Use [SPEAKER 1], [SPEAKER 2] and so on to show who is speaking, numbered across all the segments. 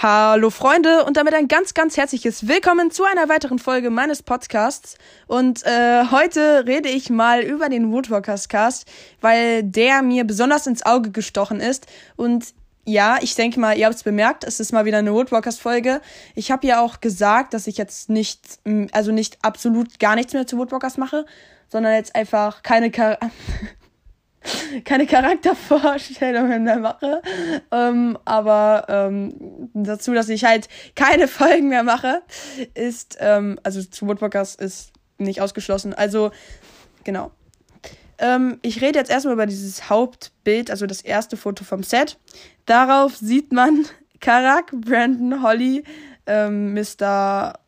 [SPEAKER 1] Hallo Freunde und damit ein ganz, ganz herzliches Willkommen zu einer weiteren Folge meines Podcasts. Und äh, heute rede ich mal über den Woodwalkers Cast, weil der mir besonders ins Auge gestochen ist. Und ja, ich denke mal, ihr habt es bemerkt, es ist mal wieder eine Woodwalkers Folge. Ich habe ja auch gesagt, dass ich jetzt nicht, also nicht absolut gar nichts mehr zu Woodwalkers mache, sondern jetzt einfach keine Char keine Charaktervorstellungen mehr mache. Ähm, aber ähm, dazu, dass ich halt keine Folgen mehr mache, ist, ähm, also zu Woodwalkers ist nicht ausgeschlossen. Also, genau. Ähm, ich rede jetzt erstmal über dieses Hauptbild, also das erste Foto vom Set. Darauf sieht man Karak, Brandon, Holly, ähm, Mr.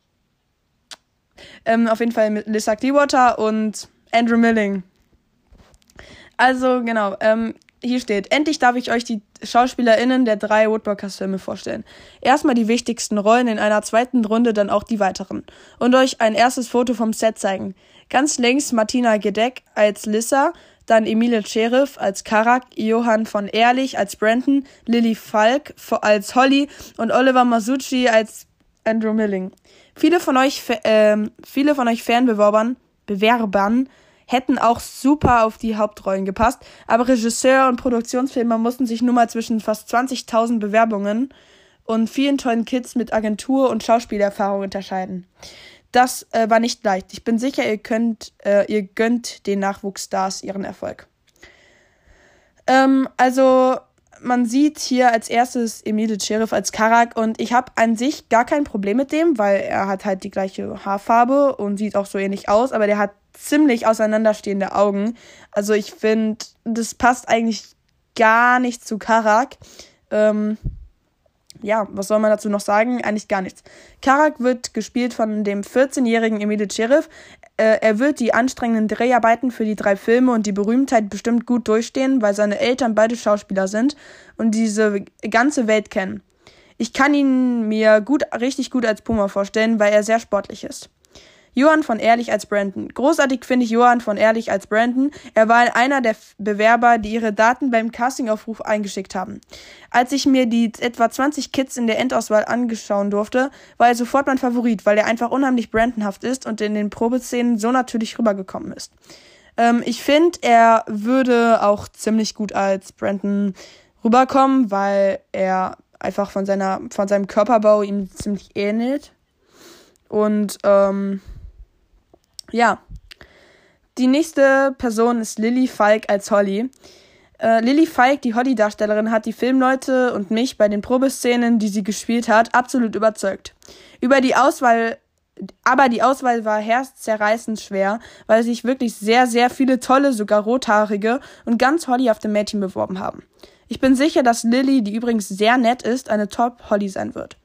[SPEAKER 1] Ähm, auf jeden Fall Lissa Clearwater und Andrew Milling. Also, genau, ähm, hier steht, endlich darf ich euch die SchauspielerInnen der drei Woodwalkers-Filme vorstellen. Erstmal die wichtigsten Rollen, in einer zweiten Runde dann auch die weiteren. Und euch ein erstes Foto vom Set zeigen. Ganz links Martina Gedeck als Lissa, dann Emilie Sheriff als Karak, Johann von Ehrlich als Brandon, Lily Falk als Holly und Oliver Masucci als Andrew Milling. Viele von euch, äh, viele von euch Fanbewerbern, Bewerbern hätten auch super auf die Hauptrollen gepasst, aber Regisseur und Produktionsfilmer mussten sich nun mal zwischen fast 20.000 Bewerbungen und vielen tollen Kids mit Agentur- und Schauspielerfahrung unterscheiden. Das äh, war nicht leicht. Ich bin sicher, ihr könnt, äh, ihr gönnt den Nachwuchsstars ihren Erfolg. Ähm, also man sieht hier als erstes Emile Sheriff als Karak und ich habe an sich gar kein Problem mit dem, weil er hat halt die gleiche Haarfarbe und sieht auch so ähnlich aus, aber der hat ziemlich auseinanderstehende Augen. Also ich finde, das passt eigentlich gar nicht zu Karak. Ähm, ja, was soll man dazu noch sagen? Eigentlich gar nichts. Karak wird gespielt von dem 14-jährigen Emile Sheriff. Äh, er wird die anstrengenden Dreharbeiten für die drei Filme und die Berühmtheit bestimmt gut durchstehen, weil seine Eltern beide Schauspieler sind und diese ganze Welt kennen. Ich kann ihn mir gut, richtig gut als Puma vorstellen, weil er sehr sportlich ist. Johann von Ehrlich als Brandon. Großartig finde ich Johann von Ehrlich als Brandon. Er war einer der Bewerber, die ihre Daten beim Castingaufruf eingeschickt haben. Als ich mir die etwa 20 Kids in der Endauswahl angeschauen durfte, war er sofort mein Favorit, weil er einfach unheimlich Brandonhaft ist und in den Probeszenen so natürlich rübergekommen ist. Ähm, ich finde, er würde auch ziemlich gut als Brandon rüberkommen, weil er einfach von seiner, von seinem Körperbau ihm ziemlich ähnelt. Und ähm, ja. Die nächste Person ist Lily Falk als Holly. Äh, Lily Falk, die Holly-Darstellerin, hat die Filmleute und mich bei den Probeszenen, die sie gespielt hat, absolut überzeugt. Über die Auswahl, aber die Auswahl war herzzerreißend schwer, weil sich wirklich sehr, sehr viele tolle, sogar rothaarige und ganz Hollyhafte Mädchen beworben haben. Ich bin sicher, dass Lily, die übrigens sehr nett ist, eine Top-Holly sein wird.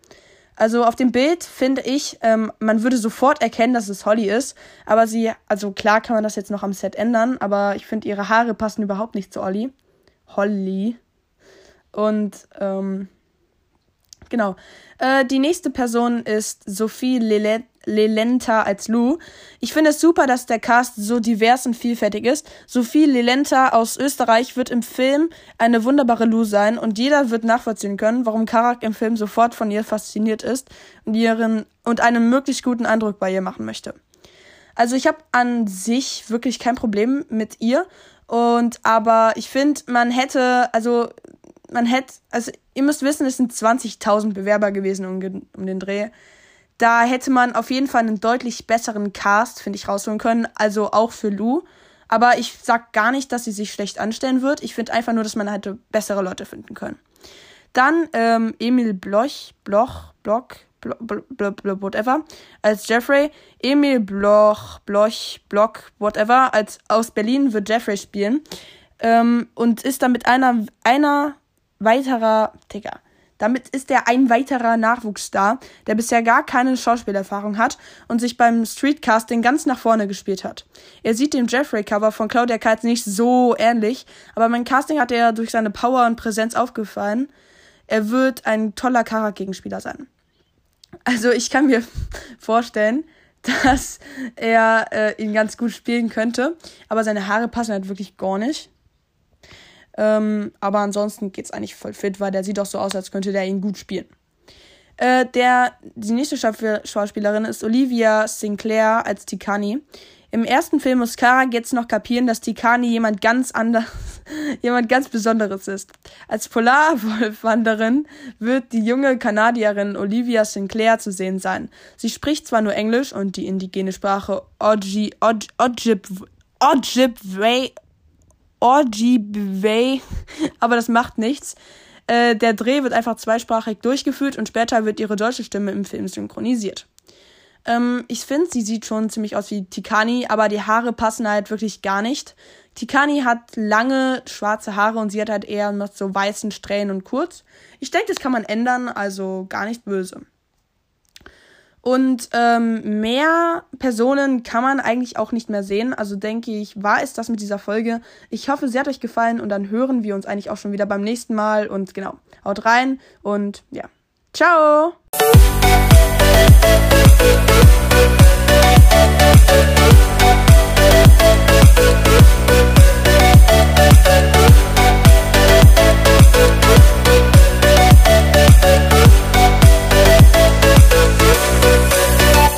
[SPEAKER 1] Also auf dem Bild finde ich, ähm, man würde sofort erkennen, dass es Holly ist. Aber sie, also klar kann man das jetzt noch am Set ändern, aber ich finde, ihre Haare passen überhaupt nicht zu Olli. Holly. Und ähm, genau. Äh, die nächste Person ist Sophie Lillet Lelenta als Lou. Ich finde es super, dass der Cast so divers und vielfältig ist. Sophie Lelenta aus Österreich wird im Film eine wunderbare Lou sein und jeder wird nachvollziehen können, warum Karak im Film sofort von ihr fasziniert ist und ihren und einen möglichst guten Eindruck bei ihr machen möchte. Also ich habe an sich wirklich kein Problem mit ihr und aber ich finde, man hätte also man hätte also ihr müsst wissen, es sind 20.000 Bewerber gewesen um, um den Dreh. Da hätte man auf jeden Fall einen deutlich besseren Cast, finde ich, rausholen können. Also auch für Lou. Aber ich sag gar nicht, dass sie sich schlecht anstellen wird. Ich finde einfach nur, dass man hätte bessere Leute finden können. Dann ähm, Emil Bloch, Bloch, Bloch, Bloch, whatever, als Jeffrey. Emil Bloch, Bloch, Block, whatever, als aus Berlin wird Jeffrey spielen. Ähm, und ist dann mit einer, einer weiterer, Digga, damit ist er ein weiterer Nachwuchsstar, der bisher gar keine Schauspielerfahrung hat und sich beim Streetcasting ganz nach vorne gespielt hat. Er sieht dem Jeffrey-Cover von Claudia Katz nicht so ähnlich, aber mein Casting hat er durch seine Power und Präsenz aufgefallen. Er wird ein toller Charaktergegenspieler sein. Also ich kann mir vorstellen, dass er äh, ihn ganz gut spielen könnte, aber seine Haare passen halt wirklich gar nicht. Ähm, aber ansonsten geht's eigentlich voll fit, weil der sieht doch so aus, als könnte der ihn gut spielen. Äh, der, die nächste Schauspielerin ist Olivia Sinclair als Tikani. Im ersten Film muss Kara jetzt noch kapieren, dass Tikani jemand ganz anderes, jemand ganz Besonderes ist. Als Polarwolfwanderin wird die junge Kanadierin Olivia Sinclair zu sehen sein. Sie spricht zwar nur Englisch und die indigene Sprache Ojibwe, Ojibwe, aber das macht nichts. Äh, der Dreh wird einfach zweisprachig durchgeführt und später wird ihre deutsche Stimme im Film synchronisiert. Ähm, ich finde, sie sieht schon ziemlich aus wie Tikani, aber die Haare passen halt wirklich gar nicht. Tikani hat lange schwarze Haare und sie hat halt eher mit so weißen Strähnen und kurz. Ich denke, das kann man ändern, also gar nicht böse. Und ähm, mehr Personen kann man eigentlich auch nicht mehr sehen. Also denke ich, war es das mit dieser Folge. Ich hoffe, sie hat euch gefallen und dann hören wir uns eigentlich auch schon wieder beim nächsten Mal. Und genau, haut rein und ja. Ciao! Musik